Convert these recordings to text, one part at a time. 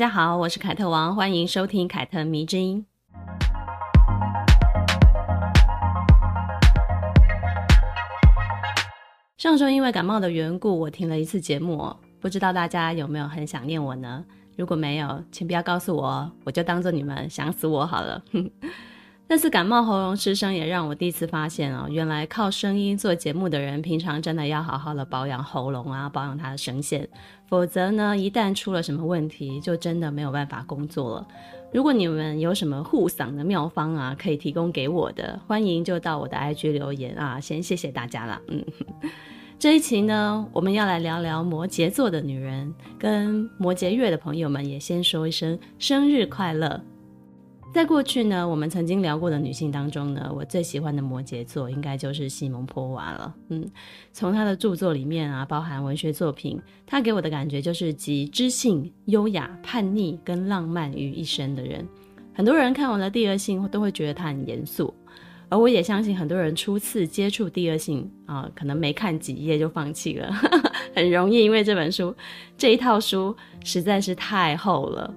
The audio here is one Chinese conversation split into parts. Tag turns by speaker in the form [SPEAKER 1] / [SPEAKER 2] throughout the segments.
[SPEAKER 1] 大家好，我是凯特王，欢迎收听凯特迷之音。上周因为感冒的缘故，我停了一次节目，不知道大家有没有很想念我呢？如果没有，请不要告诉我，我就当做你们想死我好了。那次感冒喉咙失声也让我第一次发现哦，原来靠声音做节目的人，平常真的要好好的保养喉咙啊，保养他的声线，否则呢，一旦出了什么问题，就真的没有办法工作了。如果你们有什么护嗓的妙方啊，可以提供给我的，欢迎就到我的 IG 留言啊，先谢谢大家了，嗯。这一期呢，我们要来聊聊摩羯座的女人，跟摩羯月的朋友们也先说一声生日快乐。在过去呢，我们曾经聊过的女性当中呢，我最喜欢的摩羯座应该就是西蒙波娃了。嗯，从她的著作里面啊，包含文学作品，她给我的感觉就是集知性、优雅、叛逆跟浪漫于一身的人。很多人看完了《第二性》都会觉得她很严肃。而我也相信很多人初次接触第二性啊，可能没看几页就放弃了，很容易，因为这本书这一套书实在是太厚了。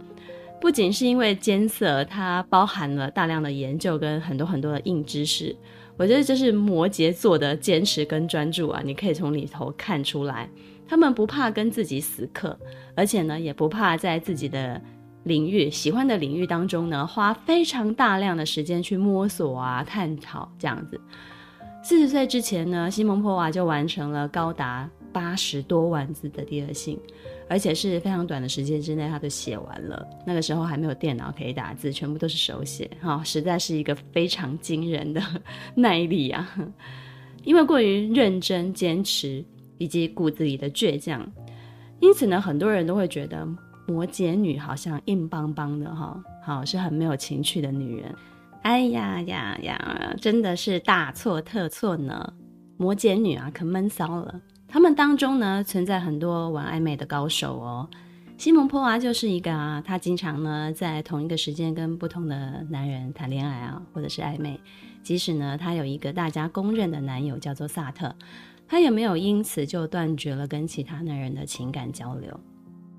[SPEAKER 1] 不仅是因为艰涩，它包含了大量的研究跟很多很多的硬知识。我觉得这是摩羯座的坚持跟专注啊，你可以从里头看出来，他们不怕跟自己死磕，而且呢，也不怕在自己的。领域喜欢的领域当中呢，花非常大量的时间去摸索啊、探讨这样子。四十岁之前呢，西蒙波娃就完成了高达八十多万字的第二性，而且是非常短的时间之内，他就写完了。那个时候还没有电脑可以打字，全部都是手写，哈、哦，实在是一个非常惊人的耐力啊！因为过于认真、坚持以及骨子里的倔强，因此呢，很多人都会觉得。摩羯女好像硬邦邦的哈，好是很没有情趣的女人。哎呀呀呀，真的是大错特错呢！摩羯女啊，可闷骚了。他们当中呢，存在很多玩暧昧的高手哦。西蒙波娃就是一个啊，她经常呢在同一个时间跟不同的男人谈恋爱啊，或者是暧昧。即使呢，她有一个大家公认的男友叫做萨特，她也没有因此就断绝了跟其他男人的情感交流。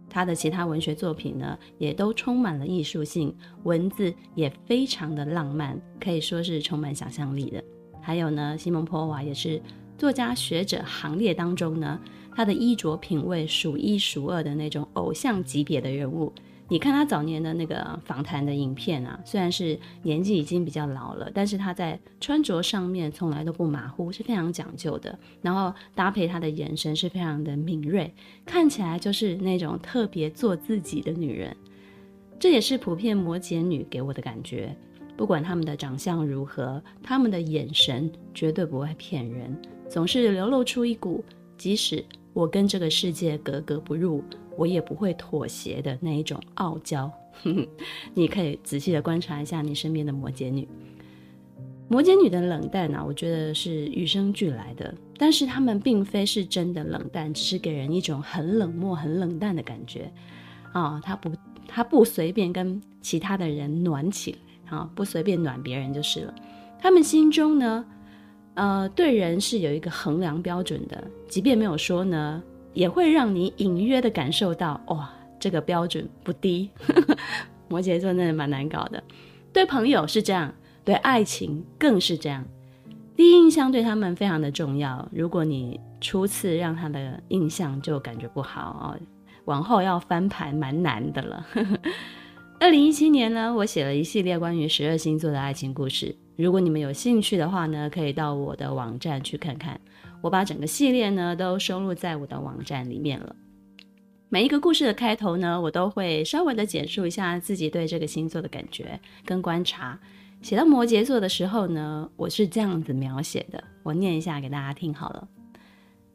[SPEAKER 1] 他的其他文学作品呢，也都充满了艺术性，文字也非常的浪漫，可以说是充满想象力的。还有呢，西蒙波娃也是作家学者行列当中呢，他的衣着品味数一数二的那种偶像级别的人物。你看他早年的那个访谈的影片啊，虽然是年纪已经比较老了，但是他在穿着上面从来都不马虎，是非常讲究的。然后搭配他的眼神是非常的敏锐，看起来就是那种特别做自己的女人。这也是普遍摩羯女给我的感觉。不管他们的长相如何，他们的眼神绝对不会骗人，总是流露出一股即使我跟这个世界格格不入。我也不会妥协的那一种傲娇，你可以仔细的观察一下你身边的摩羯女。摩羯女的冷淡啊，我觉得是与生俱来的，但是她们并非是真的冷淡，只是给人一种很冷漠、很冷淡的感觉啊。她不，她不随便跟其他的人暖起来啊，不随便暖别人就是了。他们心中呢，呃，对人是有一个衡量标准的，即便没有说呢。也会让你隐约的感受到，哇，这个标准不低。摩羯座真的蛮难搞的，对朋友是这样，对爱情更是这样。第一印象对他们非常的重要。如果你初次让他的印象就感觉不好哦，往后要翻盘蛮难的了。二零一七年呢，我写了一系列关于十二星座的爱情故事。如果你们有兴趣的话呢，可以到我的网站去看看。我把整个系列呢都收录在我的网站里面了。每一个故事的开头呢，我都会稍微的简述一下自己对这个星座的感觉跟观察。写到摩羯座的时候呢，我是这样子描写的，我念一下给大家听好了。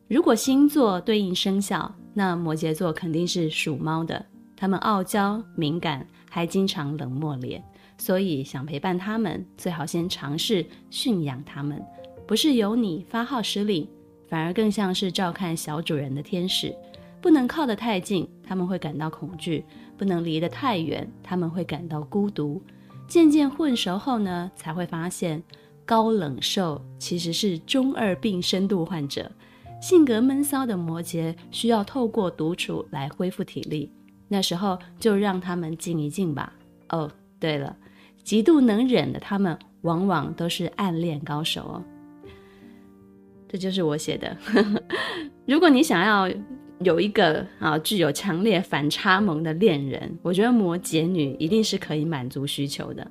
[SPEAKER 1] 如果星座对应生肖，那摩羯座肯定是属猫的。他们傲娇敏感，还经常冷漠脸，所以想陪伴他们，最好先尝试驯养他们，不是由你发号施令。反而更像是照看小主人的天使。不能靠得太近，他们会感到恐惧；不能离得太远，他们会感到孤独。渐渐混熟后呢，才会发现高冷兽其实是中二病深度患者。性格闷骚的摩羯需要透过独处来恢复体力，那时候就让他们静一静吧。哦，对了，极度能忍的他们，往往都是暗恋高手哦。这就是我写的。如果你想要。有一个啊，具有强烈反差萌的恋人，我觉得摩羯女一定是可以满足需求的。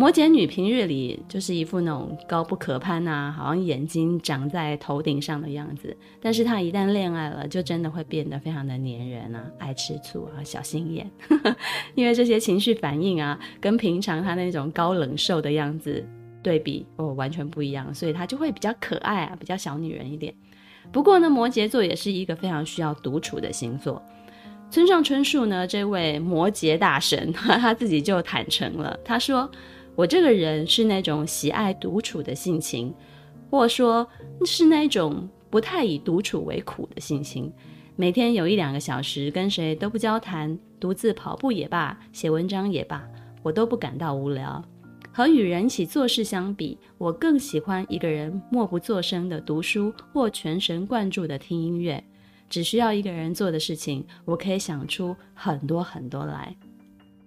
[SPEAKER 1] 摩羯女平日里就是一副那种高不可攀啊，好像眼睛长在头顶上的样子，但是她一旦恋爱了，就真的会变得非常的黏人啊，爱吃醋啊，小心眼。因为这些情绪反应啊，跟平常她那种高冷瘦的样子对比哦，完全不一样，所以她就会比较可爱啊，比较小女人一点。不过呢，摩羯座也是一个非常需要独处的星座。村上春树呢，这位摩羯大神，他自己就坦诚了，他说：“我这个人是那种喜爱独处的性情，或说是那种不太以独处为苦的性情。每天有一两个小时跟谁都不交谈，独自跑步也罢，写文章也罢，我都不感到无聊。”和与人一起做事相比，我更喜欢一个人默不作声的读书或全神贯注的听音乐。只需要一个人做的事情，我可以想出很多很多来。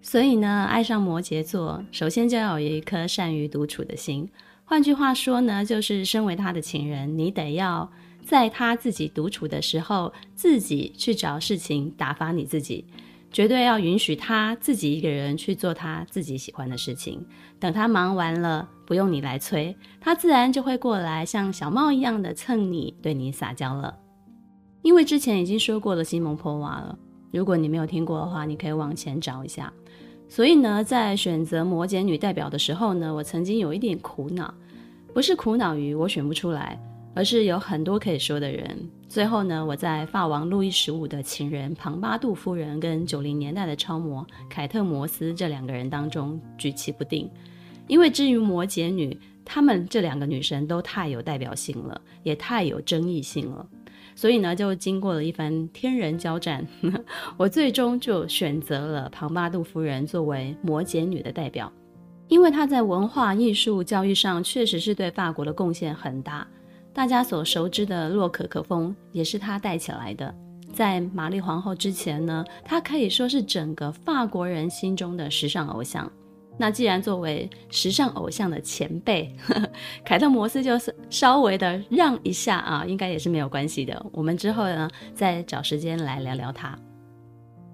[SPEAKER 1] 所以呢，爱上摩羯座，首先就要有一颗善于独处的心。换句话说呢，就是身为他的情人，你得要在他自己独处的时候，自己去找事情打发你自己。绝对要允许他自己一个人去做他自己喜欢的事情。等他忙完了，不用你来催，他自然就会过来，像小猫一样的蹭你，对你撒娇了。因为之前已经说过了西蒙波娃了，如果你没有听过的话，你可以往前找一下。所以呢，在选择摩羯女代表的时候呢，我曾经有一点苦恼，不是苦恼于我选不出来。而是有很多可以说的人。最后呢，我在法王路易十五的情人庞巴杜夫人跟九零年代的超模凯特摩斯这两个人当中举棋不定。因为至于摩羯女，她们这两个女生都太有代表性了，也太有争议性了。所以呢，就经过了一番天人交战，我最终就选择了庞巴杜夫人作为摩羯女的代表，因为她在文化艺术教育上确实是对法国的贡献很大。大家所熟知的洛可可风也是她带起来的。在玛丽皇后之前呢，她可以说是整个法国人心中的时尚偶像。那既然作为时尚偶像的前辈，呵呵，凯特摩斯就是稍微的让一下啊，应该也是没有关系的。我们之后呢，再找时间来聊聊她。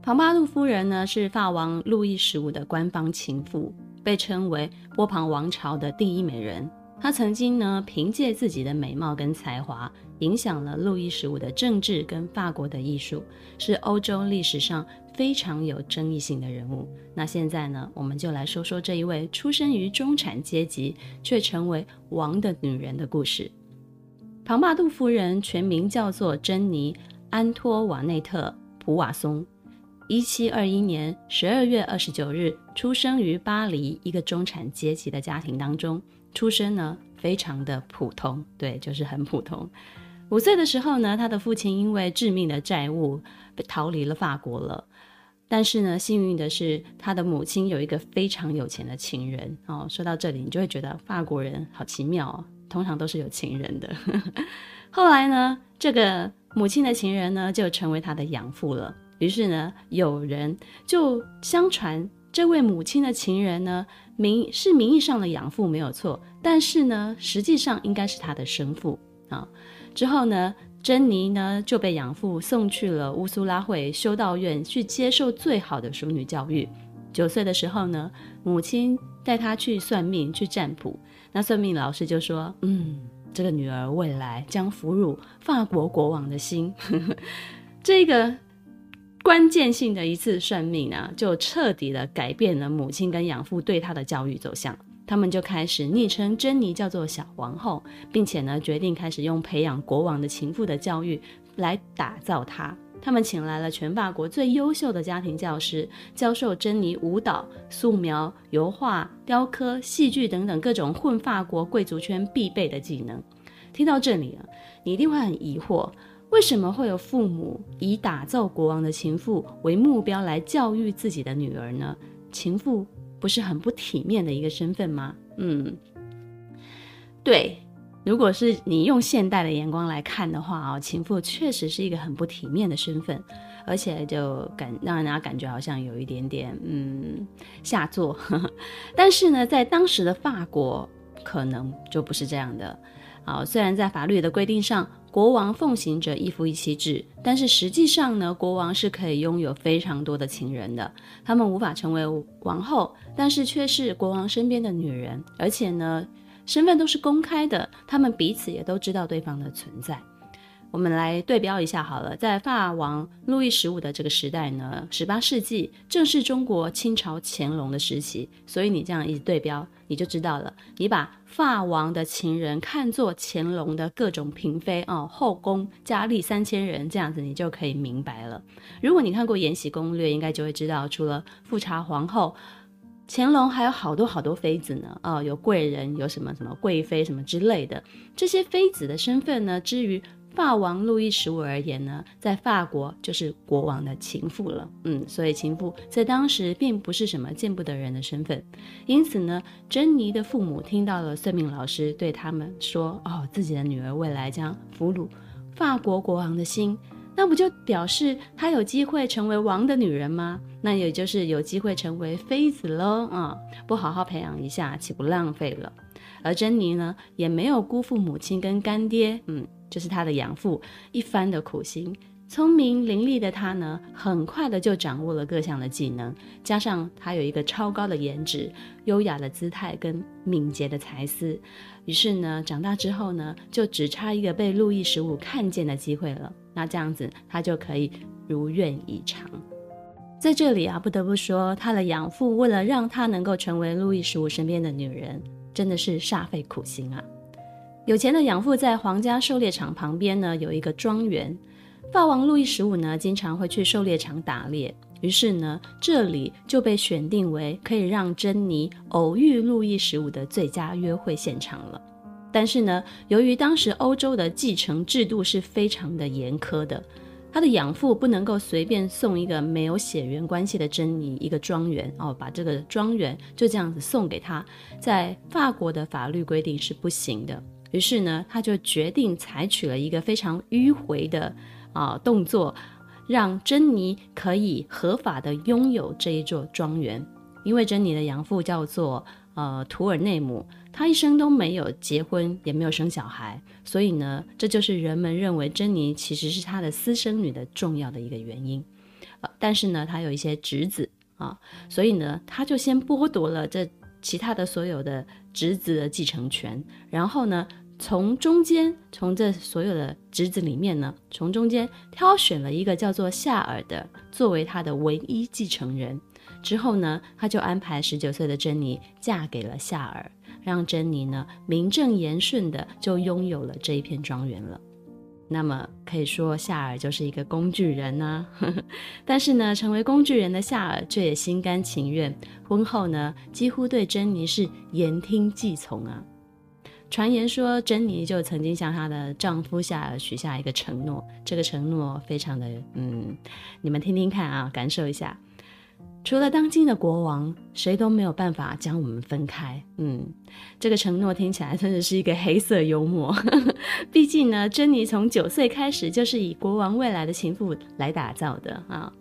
[SPEAKER 1] 庞巴杜夫人呢，是法王路易十五的官方情妇，被称为波旁王朝的第一美人。她曾经呢，凭借自己的美貌跟才华，影响了路易十五的政治跟法国的艺术，是欧洲历史上非常有争议性的人物。那现在呢，我们就来说说这一位出生于中产阶级却成为王的女人的故事。庞巴杜夫人全名叫做珍妮·安托瓦内特·普瓦松，一七二一年十二月二十九日出生于巴黎一个中产阶级的家庭当中。出身呢，非常的普通，对，就是很普通。五岁的时候呢，他的父亲因为致命的债务被逃离了法国了。但是呢，幸运的是，他的母亲有一个非常有钱的情人。哦，说到这里，你就会觉得法国人好奇妙哦，通常都是有情人的。后来呢，这个母亲的情人呢，就成为他的养父了。于是呢，有人就相传。这位母亲的情人呢，名是名义上的养父没有错，但是呢，实际上应该是他的生父啊。之后呢，珍妮呢就被养父送去了乌苏拉会修道院去接受最好的淑女教育。九岁的时候呢，母亲带她去算命去占卜，那算命老师就说：“嗯，这个女儿未来将俘虏法国国王的心。”这个。关键性的一次算命呢，就彻底的改变了母亲跟养父对她的教育走向。他们就开始昵称珍妮叫做小皇后，并且呢，决定开始用培养国王的情妇的教育来打造她。他们请来了全法国最优秀的家庭教师，教授珍妮舞蹈、素描、油画、雕刻、戏剧等等各种混法国贵族圈必备的技能。听到这里啊，你一定会很疑惑，为什么会有父母以打造国王的情妇为目标来教育自己的女儿呢？情妇不是很不体面的一个身份吗？嗯，对，如果是你用现代的眼光来看的话啊，情妇确实是一个很不体面的身份，而且就感让人家感觉好像有一点点嗯下作。但是呢，在当时的法国，可能就不是这样的。好，虽然在法律的规定上，国王奉行着一夫一妻制，但是实际上呢，国王是可以拥有非常多的情人的。他们无法成为王后，但是却是国王身边的女人，而且呢，身份都是公开的，他们彼此也都知道对方的存在。我们来对标一下好了，在法王路易十五的这个时代呢，十八世纪正是中国清朝乾隆的时期，所以你这样一对标，你就知道了。你把法王的情人看作乾隆的各种嫔妃哦，后宫佳丽三千人，这样子你就可以明白了。如果你看过《延禧攻略》，应该就会知道，除了富察皇后，乾隆还有好多好多妃子呢。哦，有贵人，有什么什么贵妃什么之类的，这些妃子的身份呢，至于。法王路易十五而言呢，在法国就是国王的情妇了。嗯，所以情妇在当时并不是什么见不得人的身份。因此呢，珍妮的父母听到了算命老师对他们说：“哦，自己的女儿未来将俘虏法国国王的心，那不就表示她有机会成为王的女人吗？那也就是有机会成为妃子喽。啊、不好好培养一下，岂不浪费了？而珍妮呢，也没有辜负母亲跟干爹。嗯。”就是他的养父一番的苦心，聪明伶俐的他呢，很快的就掌握了各项的技能，加上他有一个超高的颜值、优雅的姿态跟敏捷的才思，于是呢，长大之后呢，就只差一个被路易十五看见的机会了。那这样子，他就可以如愿以偿。在这里啊，不得不说，他的养父为了让他能够成为路易十五身边的女人，真的是煞费苦心啊。有钱的养父在皇家狩猎场旁边呢，有一个庄园。法王路易十五呢，经常会去狩猎场打猎，于是呢，这里就被选定为可以让珍妮偶遇路易十五的最佳约会现场了。但是呢，由于当时欧洲的继承制度是非常的严苛的，他的养父不能够随便送一个没有血缘关系的珍妮一个庄园哦，把这个庄园就这样子送给他，在法国的法律规定是不行的。于是呢，他就决定采取了一个非常迂回的啊动作，让珍妮可以合法的拥有这一座庄园。因为珍妮的养父叫做呃图尔内姆，他一生都没有结婚，也没有生小孩，所以呢，这就是人们认为珍妮其实是他的私生女的重要的一个原因。呃，但是呢，他有一些侄子啊，所以呢，他就先剥夺了这其他的所有的侄子的继承权，然后呢，从中间，从这所有的侄子里面呢，从中间挑选了一个叫做夏尔的，作为他的唯一继承人。之后呢，他就安排十九岁的珍妮嫁给了夏尔，让珍妮呢名正言顺的就拥有了这一片庄园了。那么可以说夏尔就是一个工具人呢、啊。但是呢，成为工具人的夏尔却也心甘情愿，婚后呢几乎对珍妮是言听计从啊。传言说，珍妮就曾经向她的丈夫夏尔许下一个承诺，这个承诺非常的，嗯，你们听听看啊，感受一下。除了当今的国王，谁都没有办法将我们分开。嗯，这个承诺听起来真的是一个黑色幽默。毕竟呢，珍妮从九岁开始就是以国王未来的情妇来打造的啊。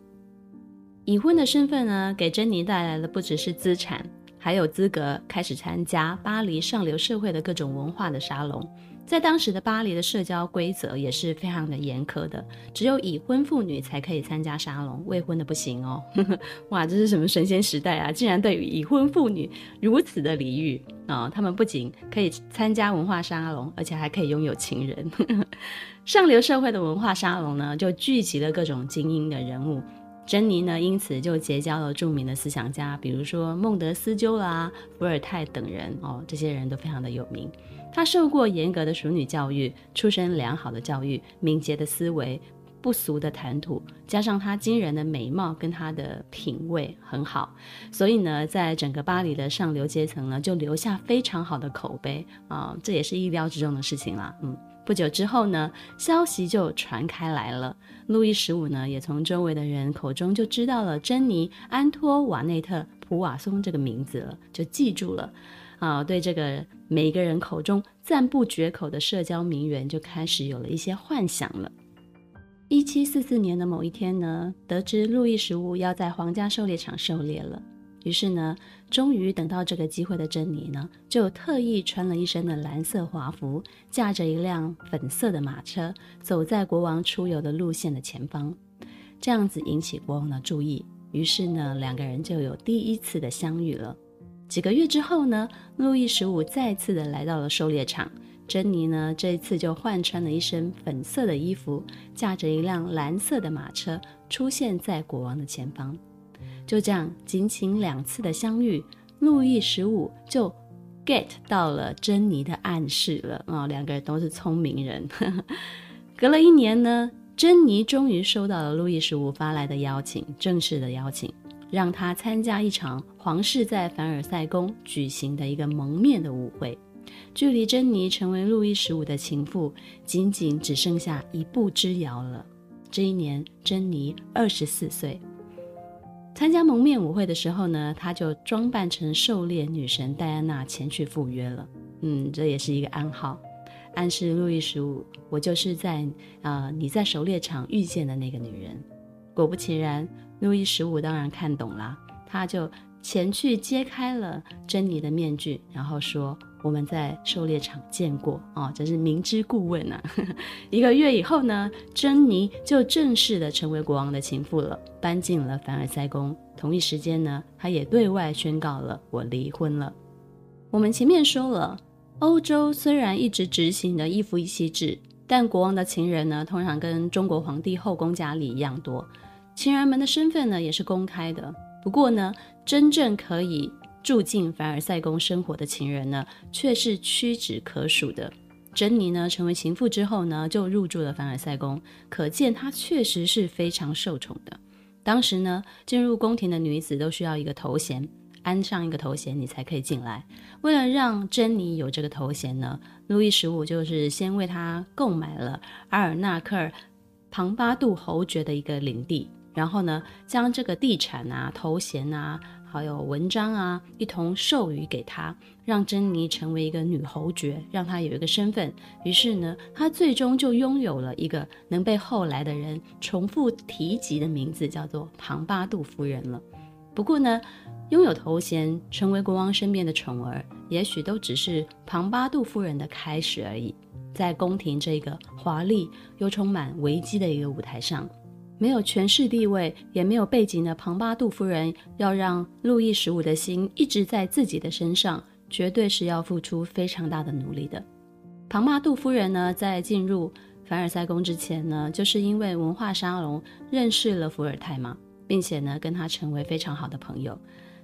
[SPEAKER 1] 已婚的身份呢，给珍妮带来的不只是资产。还有资格开始参加巴黎上流社会的各种文化的沙龙，在当时的巴黎的社交规则也是非常的严苛的，只有已婚妇女才可以参加沙龙，未婚的不行哦。哇，这是什么神仙时代啊！竟然对已婚妇女如此的礼遇啊！他们不仅可以参加文化沙龙，而且还可以拥有情人。上流社会的文化沙龙呢，就聚集了各种精英的人物。珍妮呢，因此就结交了著名的思想家，比如说孟德斯鸠啦、伏尔泰等人哦，这些人都非常的有名。她受过严格的淑女教育，出身良好的教育，敏捷的思维，不俗的谈吐，加上她惊人的美貌跟她的品味很好，所以呢，在整个巴黎的上流阶层呢，就留下非常好的口碑啊，这也是意料之中的事情啦。嗯，不久之后呢，消息就传开来了，路易十五呢，也从周围的人口中就知道了珍妮·安托瓦内特·普瓦松这个名字了，就记住了。啊，对这个每个人口中赞不绝口的社交名媛就开始有了一些幻想了。一七四四年的某一天呢，得知路易十五要在皇家狩猎场狩猎了，于是呢，终于等到这个机会的珍妮呢，就特意穿了一身的蓝色华服，驾着一辆粉色的马车，走在国王出游的路线的前方，这样子引起国王的注意，于是呢，两个人就有第一次的相遇了。几个月之后呢，路易十五再次的来到了狩猎场，珍妮呢，这一次就换穿了一身粉色的衣服，驾着一辆蓝色的马车出现在国王的前方。就这样，仅仅两次的相遇，路易十五就 get 到了珍妮的暗示了啊、两个人都是聪明人。隔了一年呢，珍妮终于收到了路易十五发来的邀请，正式的邀请。让他参加一场皇室在凡尔赛宫举行的一个蒙面的舞会，距离珍妮成为路易十五的情妇，仅仅只剩下一步之遥了。这一年，珍妮二十四岁。参加蒙面舞会的时候呢，他就装扮成狩猎女神戴安娜前去赴约了。嗯，这也是一个暗号，暗示路易十五，我就是在啊、你在狩猎场遇见的那个女人。果不其然。路易十五当然看懂了，他就前去揭开了珍妮的面具，然后说：“我们在狩猎场见过哦，这是明知故问啊。”一个月以后呢，珍妮就正式的成为国王的情妇了，搬进了凡尔赛宫。同一时间呢，她也对外宣告了我离婚了。我们前面说了，欧洲虽然一直执行的一夫一妻制，但国王的情人呢，通常跟中国皇帝后宫佳丽一样多。情人们的身份呢，也是公开的。不过呢，真正可以住进凡尔赛宫生活的情人呢，却是屈指可数的。珍妮呢，成为情妇之后呢，就入住了凡尔赛宫，可见她确实是非常受宠的。当时呢，进入宫廷的女子都需要一个头衔，安上一个头衔，你才可以进来。为了让珍妮有这个头衔呢，路易十五就是先为她购买了阿尔纳克尔庞巴杜侯爵的一个领地。然后呢，将这个地产啊、头衔啊，还有文章啊，一同授予给她，让珍妮成为一个女侯爵，让她有一个身份。于是呢，她最终就拥有了一个能被后来的人重复提及的名字，叫做庞巴杜夫人了。不过呢，拥有头衔，成为国王身边的宠儿，也许都只是庞巴杜夫人的开始而已。在宫廷这个华丽又充满危机的一个舞台上。没有权势地位，也没有背景的庞巴杜夫人，要让路易十五的心一直在自己的身上，绝对是要付出非常大的努力的。庞巴杜夫人呢，在进入凡尔赛宫之前呢，就是因为文化沙龙认识了伏尔泰嘛，并且呢，跟他成为非常好的朋友。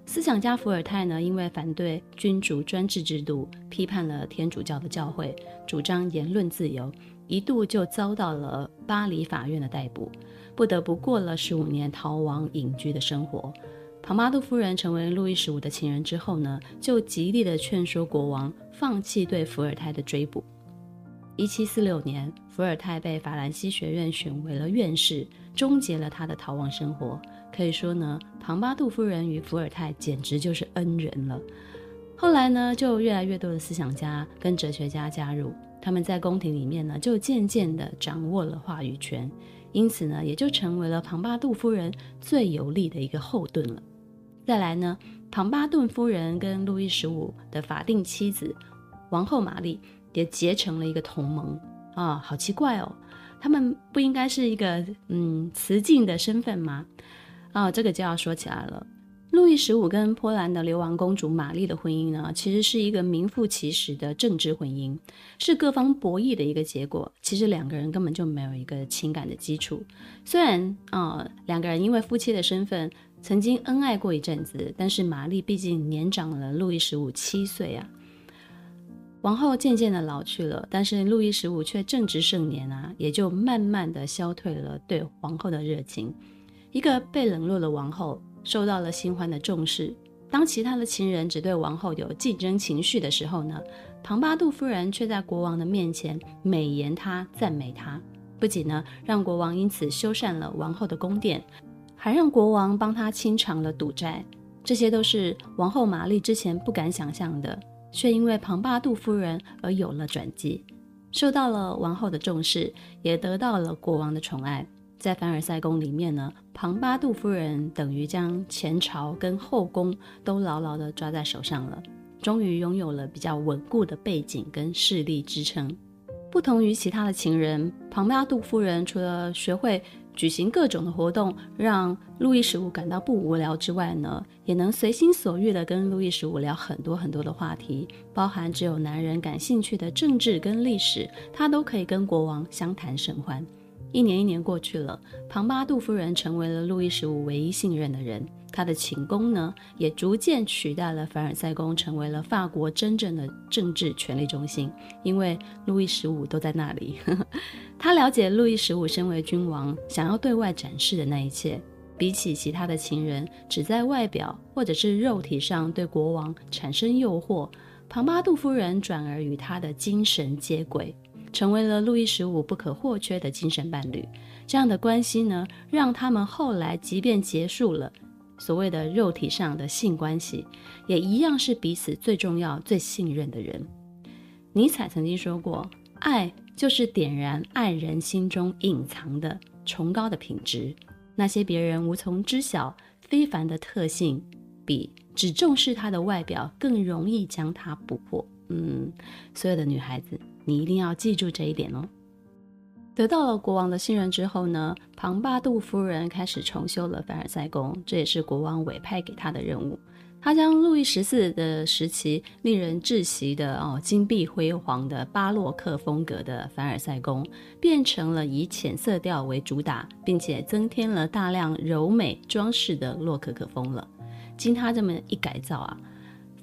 [SPEAKER 1] 思想家伏尔泰呢，因为反对君主专制制度，批判了天主教的教会，主张言论自由，一度就遭到了巴黎法院的逮捕。不得不过了十五年逃亡隐居的生活。庞巴杜夫人成为路易十五的情人之后呢，就极力的劝说国王放弃对伏尔泰的追捕。一七四六年，伏尔泰被法兰西学院选为了院士，终结了他的逃亡生活。可以说呢，庞巴杜夫人与伏尔泰简直就是恩人了。后来呢，就越来越多的思想家跟哲学家加入，他们在宫廷里面呢，就渐渐的掌握了话语权。因此呢，也就成为了庞巴杜夫人最有力的一个后盾了。再来呢，庞巴杜夫人跟路易十五的法定妻子王后玛丽也结成了一个同盟啊，好奇怪哦，他们不应该是一个嗯雌竞的身份吗？啊，这个就要说起来了。路易十五跟波兰的流亡公主玛丽的婚姻呢，其实是一个名副其实的政治婚姻，是各方博弈的一个结果。其实两个人根本就没有一个情感的基础。虽然啊、两个人因为夫妻的身份曾经恩爱过一阵子，但是玛丽毕竟年长了路易十五七岁啊。王后渐渐的老去了，但是路易十五却正值盛年啊，也就慢慢的消退了对皇后的热情。一个被冷落的王后受到了新欢的重视。当其他的情人只对王后有竞争情绪的时候呢，庞巴杜夫人却在国王的面前美言她、赞美她。不仅呢，让国王因此修缮了王后的宫殿，还让国王帮她清偿了赌债。这些都是王后玛丽之前不敢想象的，却因为庞巴杜夫人而有了转机，受到了王后的重视，也得到了国王的宠爱。在凡尔赛宫里面呢，庞巴杜夫人等于将前朝跟后宫都牢牢地抓在手上了，终于拥有了比较稳固的背景跟势力支撑。不同于其他的情人，庞巴杜夫人除了学会举行各种的活动，让路易十五感到不无聊之外呢，也能随心所欲地跟路易十五聊很多很多的话题，包含只有男人感兴趣的政治跟历史，她都可以跟国王相谈甚欢。一年一年过去了，庞巴杜夫人成为了路易十五唯一信任的人。她的寝宫呢，也逐渐取代了凡尔赛宫，成为了法国真正的政治权力中心。因为路易十五都在那里，他了解路易十五身为君王想要对外展示的那一切。比起其他的情人，只在外表或者是肉体上对国王产生诱惑，庞巴杜夫人转而与他的精神接轨。成为了路易十五不可或缺的精神伴侣，这样的关系呢，让他们后来即便结束了所谓的肉体上的性关系，也一样是彼此最重要、最信任的人。尼采曾经说过：“爱就是点燃爱人心中隐藏的崇高的品质，那些别人无从知晓、非凡的特性，比只重视他的外表更容易将他捕获。”嗯，所有的女孩子。你一定要记住这一点哦。得到了国王的信任之后呢，庞巴杜夫人开始重修了凡尔赛宫，这也是国王委派给她的任务。她将路易十四的时期令人窒息的哦金碧辉煌的巴洛克风格的凡尔赛宫，变成了以浅色调为主打，并且增添了大量柔美装饰的洛可可风了。经她这么一改造啊。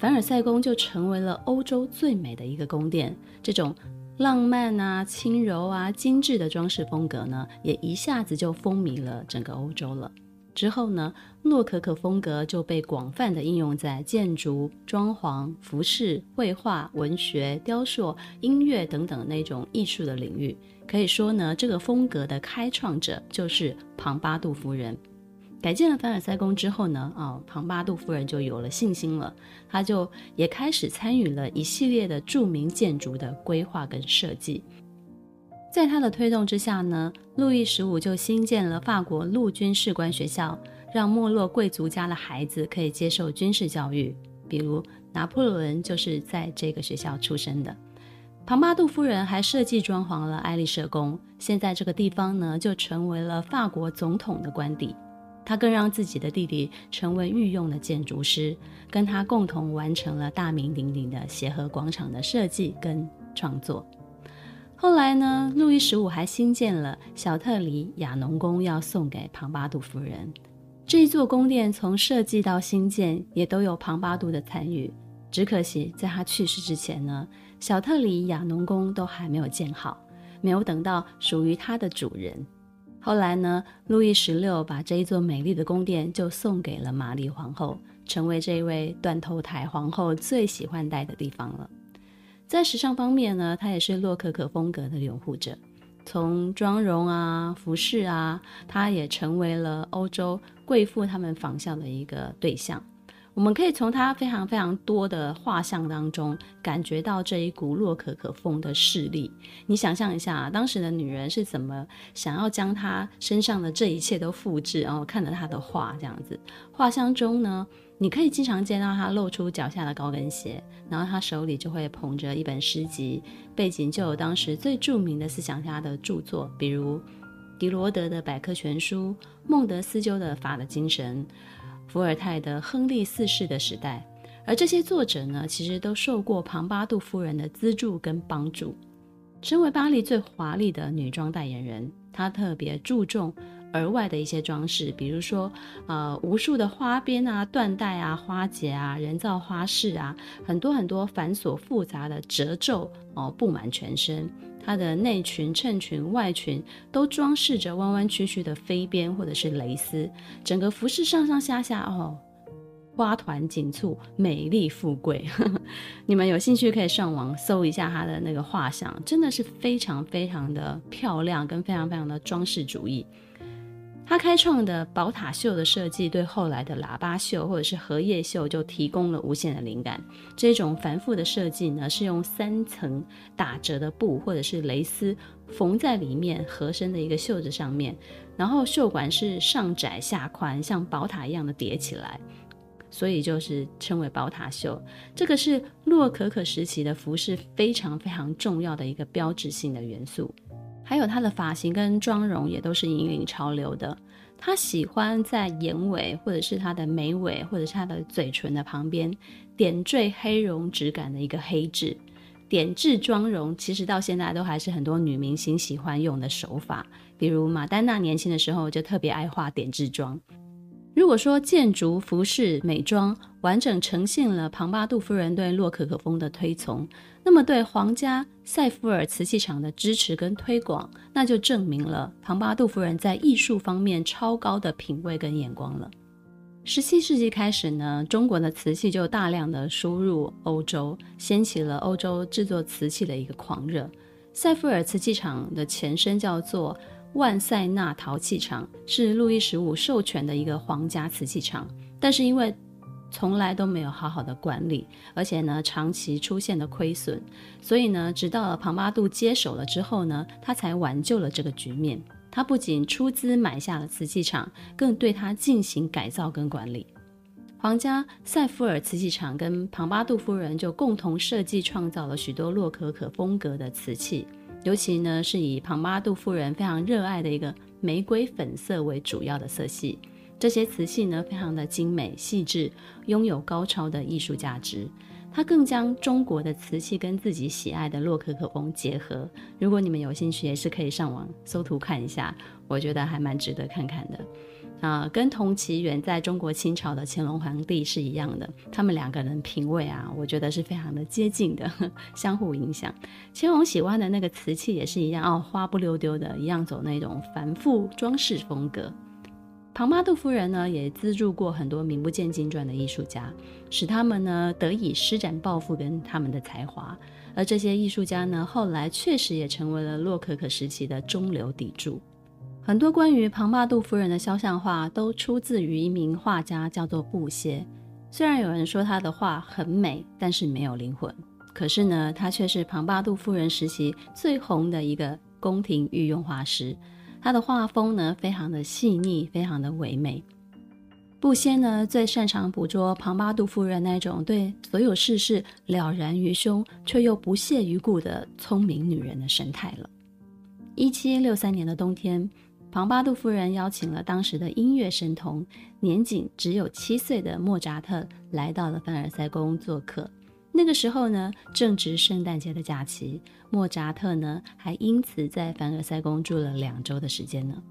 [SPEAKER 1] 凡尔赛宫就成为了欧洲最美的一个宫殿，这种浪漫啊、轻柔啊、精致的装饰风格呢，也一下子就风靡了整个欧洲了。之后呢，洛可可风格就被广泛的应用在建筑、装潢、服饰、绘画、文学、雕塑、音乐等等那种艺术的领域。可以说呢，这个风格的开创者就是庞巴杜夫人。改建了凡尔赛宫之后呢，啊、哦，庞巴杜夫人就有了信心了，她就也开始参与了一系列的著名建筑的规划跟设计。在她的推动之下呢，路易十五就新建了法国陆军士官学校，让没落贵族家的孩子可以接受军事教育。比如拿破仑就是在这个学校出生的。庞巴杜夫人还设计装潢了爱丽舍宫，现在这个地方呢，就成为了法国总统的官邸。他更让自己的弟弟成为御用的建筑师，跟他共同完成了大名鼎鼎的协和广场的设计跟创作。后来呢，路易十五还新建了小特里亚农宫，要送给庞巴杜夫人。这一座宫殿从设计到新建，也都有庞巴杜的参与。只可惜在他去世之前呢，小特里亚农宫都还没有建好，没有等到属于他的主人。后来呢，路易十六把这一座美丽的宫殿就送给了玛丽皇后，成为这位断头台皇后最喜欢待的地方了。在时尚方面呢，她也是洛可可风格的拥护者，从妆容啊、服饰啊，她也成为了欧洲贵妇她们仿效的一个对象。我们可以从她非常非常多的画像当中感觉到这一股洛可可风的势力。你想象一下啊，当时的女人是怎么想要将她身上的这一切都复制，然后看着她的画这样子。画像中呢，你可以经常见到她露出脚下的高跟鞋，然后她手里就会捧着一本诗集，背景就有当时最著名的思想家的著作，比如狄罗德的百科全书、孟德斯鸠的《法的精神》。伏尔泰的《亨利四世的时代》，而这些作者呢，其实都受过庞巴杜夫人的资助跟帮助。身为巴黎最华丽的女装代言人，她特别注重额外的一些装饰，比如说，呃，无数的花边啊、缎带啊、花结啊、人造花饰啊，很多很多繁琐复杂的褶皱哦，布满全身。它的内裙、衬裙、外裙都装饰着弯弯曲曲的飞边或者是蕾丝，整个服饰上上下下哦，花团锦簇，美丽富贵。你们有兴趣可以上网搜一下它的那个画像，真的是非常非常的漂亮，跟非常非常的装饰主义。他开创的宝塔袖的设计，对后来的喇叭袖或者是荷叶袖就提供了无限的灵感。这种繁复的设计呢，是用三层打折的布或者是蕾丝缝在里面合身的一个袖子上面，然后袖管是上窄下宽，像宝塔一样的叠起来，所以就是称为宝塔袖。这个是洛可可时期的服饰非常非常重要的一个标志性的元素。还有她的发型跟妆容也都是引领潮流的。她喜欢在眼尾或者是她的眉尾或者是她的嘴唇的旁边点缀黑绒质感的一个黑痣。点痣妆容其实到现在都还是很多女明星喜欢用的手法，比如马丹娜年轻的时候就特别爱画点痣妆。如果说建筑、服饰、美妆完整呈现了庞巴杜夫人对洛可可风的推崇，那么对皇家塞夫尔瓷器厂的支持跟推广，那就证明了庞巴杜夫人在艺术方面超高的品味跟眼光了。十七世纪开始呢，中国的瓷器就大量的输入欧洲，掀起了欧洲制作瓷器的一个狂热。塞夫尔瓷器厂的前身叫做。万塞纳陶器厂是路易十五授权的一个皇家瓷器厂，但是因为从来都没有好好的管理，而且呢长期出现的亏损，所以呢直到了庞巴杜接手了之后呢，他才挽救了这个局面。他不仅出资买下了瓷器厂，更对它进行改造跟管理。皇家塞夫尔瓷器厂跟庞巴杜夫人就共同设计创造了许多洛可可风格的瓷器。尤其呢，是以庞巴杜夫人非常热爱的一个玫瑰粉色为主要的色系。这些瓷器呢，非常的精美细致，拥有高超的艺术价值。它更将中国的瓷器跟自己喜爱的洛可可风结合。如果你们有兴趣，也是可以上网搜图看一下，我觉得还蛮值得看看的。啊，跟同期远在中国清朝的乾隆皇帝是一样的，他们两个人品味啊，我觉得是非常的接近的，相互影响。乾隆喜欢的那个瓷器也是一样哦，花不溜丢的，一样走那种繁复装饰风格。庞巴杜夫人呢，也资助过很多名不见经传的艺术家，使他们呢得以施展抱负跟他们的才华。而这些艺术家呢，后来确实也成为了洛可可时期的中流砥柱。很多关于庞巴杜夫人的肖像画都出自于一名画家，叫做布歇。虽然有人说他的画很美，但是没有灵魂。可是呢，他却是庞巴杜夫人时期最红的一个宫廷御用画师。他的画风呢，非常的细腻，非常的唯美。布歇呢，最擅长捕捉庞巴杜夫人那种对所有事事了然于胸，却又不屑于顾的聪明女人的神态了。一七六三年的冬天。庞巴杜夫人邀请了当时的音乐神童，年仅只有七岁的莫扎特来到了凡尔赛宫做客。那个时候呢，正值圣诞节的假期，莫扎特呢还因此在凡尔赛宫住了两周的时间呢。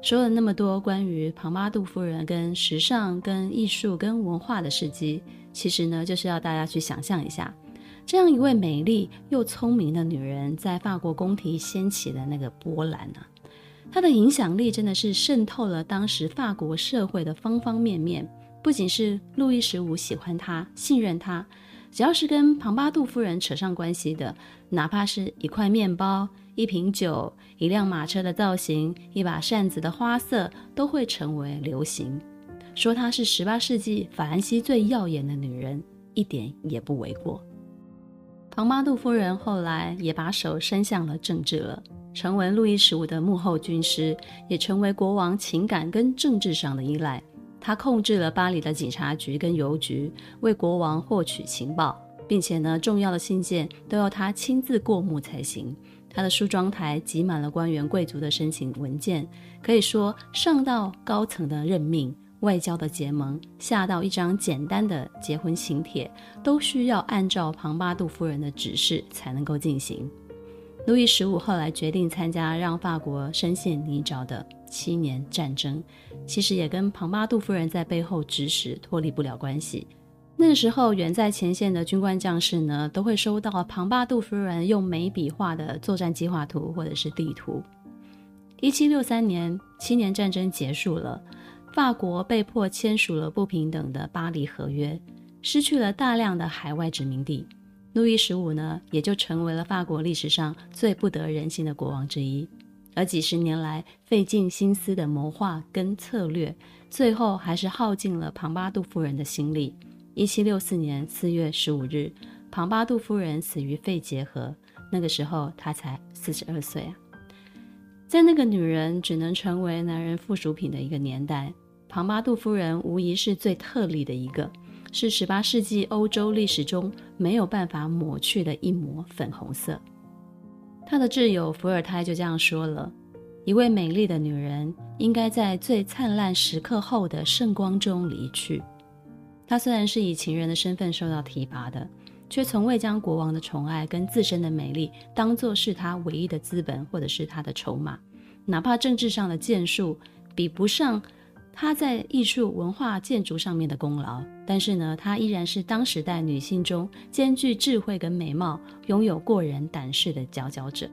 [SPEAKER 1] 说了那么多关于庞巴杜夫人跟时尚、跟艺术、跟文化的事迹，其实呢就是要大家去想象一下，这样一位美丽又聪明的女人在法国宫廷掀起的那个波澜呢、她的影响力真的是渗透了当时法国社会的方方面面。不仅是路易十五喜欢她、信任她，只要是跟庞巴杜夫人扯上关系的，哪怕是一块面包、一瓶酒、一辆马车的造型、一把扇子的花色，都会成为流行。说她是十八世纪法兰西最耀眼的女人，一点也不为过。庞巴杜夫人后来也把手伸向了政治了。成为路易十五的幕后军师，也成为国王情感跟政治上的依赖。他控制了巴黎的警察局跟邮局，为国王获取情报，并且呢，重要的信件都要他亲自过目才行。他的梳妆台挤满了官员贵族的申请文件，可以说上到高层的任命、外交的结盟，下到一张简单的结婚请帖，都需要按照庞巴杜夫人的指示才能够进行。路易十五后来决定参加让法国深陷泥沼的七年战争，其实也跟庞巴杜夫人在背后指使脱离不了关系。那个时候，远在前线的军官将士呢，都会收到庞巴杜夫人用眉笔画的作战计划图或者是地图。一七六三年，七年战争结束了，法国被迫签署了不平等的巴黎合约，失去了大量的海外殖民地。路易十五呢，也就成为了法国历史上最不得人心的国王之一。而几十年来费尽心思的谋划跟策略，最后还是耗尽了庞巴杜夫人的心力。一七六四年四月十五日，庞巴杜夫人死于肺结核，那个时候她才四十二岁啊。在那个女人只能成为男人附属品的一个年代，庞巴杜夫人无疑是最特例的一个，是十八世纪欧洲历史中没有办法抹去的一抹粉红色。他的挚友伏尔泰就这样说了：“一位美丽的女人应该在最灿烂时刻后的圣光中离去。”她虽然是以情人的身份受到提拔的，却从未将国王的宠爱跟自身的美丽当作是她唯一的资本或者是她的筹码。哪怕政治上的建树比不上她在艺术、文化、建筑上面的功劳，但是呢，她依然是当时代女性中兼具智慧跟美貌、拥有过人胆识的佼佼者。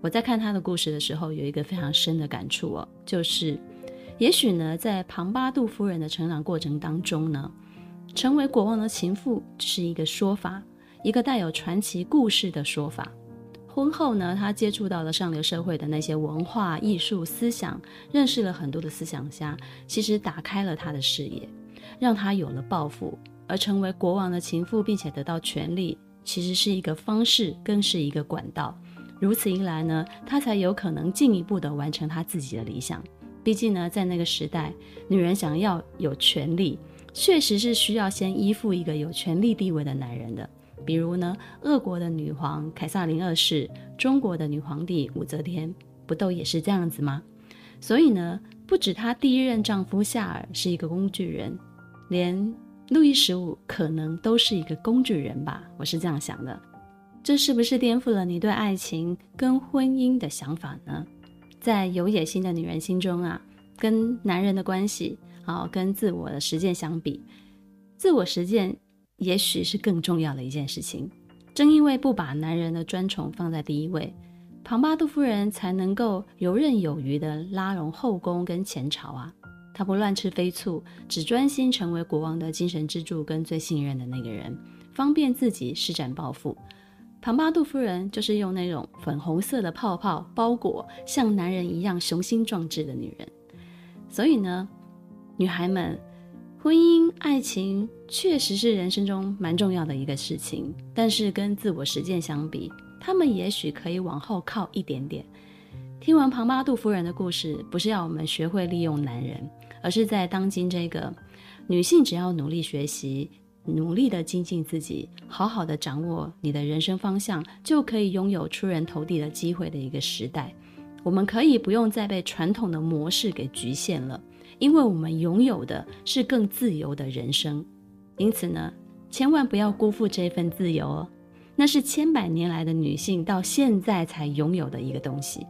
[SPEAKER 1] 我在看她的故事的时候，有一个非常深的感触哦，就是，也许呢，在庞巴杜夫人的成长过程当中呢，成为国王的情妇只是一个说法，一个带有传奇故事的说法。婚后呢，她接触到了上流社会的那些文化艺术思想，认识了很多的思想家，其实打开了她的视野，让她有了抱负。而成为国王的情妇，并且得到权力，其实是一个方式，更是一个管道。如此一来呢，她才有可能进一步的完成她自己的理想。毕竟呢，在那个时代，女人想要有权力，确实是需要先依附一个有权力地位的男人的。比如呢，俄国的女皇凯撒琳二世，中国的女皇帝武则天，不都也是这样子吗？所以呢，不止她第一任丈夫夏尔是一个工具人，连路易十五可能都是一个工具人吧？我是这样想的。这是不是颠覆了你对爱情跟婚姻的想法呢？在有野心的女人心中啊，跟男人的关系，啊，跟自我的实践相比，自我实践。也许是更重要的一件事情。正因为不把男人的专宠放在第一位，庞巴杜夫人才能够游刃有余地拉拢后宫跟前朝啊。她不乱吃飞醋，只专心成为国王的精神支柱跟最信任的那个人，方便自己施展抱负。庞巴杜夫人就是用那种粉红色的泡泡包裹像男人一样雄心壮志的女人。所以呢，女孩们。婚姻、爱情确实是人生中蛮重要的一个事情，但是跟自我实践相比，他们也许可以往后靠一点点。听完庞巴杜夫人的故事，不是要我们学会利用男人，而是在当今这个女性只要努力学习、努力的精进自己，好好的掌握你的人生方向，就可以拥有出人头地的机会的一个时代。我们可以不用再被传统的模式给局限了。因为我们拥有的是更自由的人生。因此呢千万不要辜负这份自由哦。那是千百年来的女性到现在才拥有的一个东西。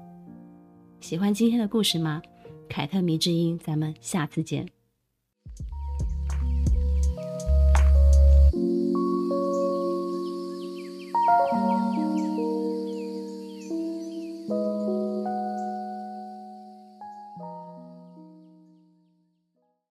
[SPEAKER 1] 喜欢今天的故事吗？凯特迷之音咱们下次见。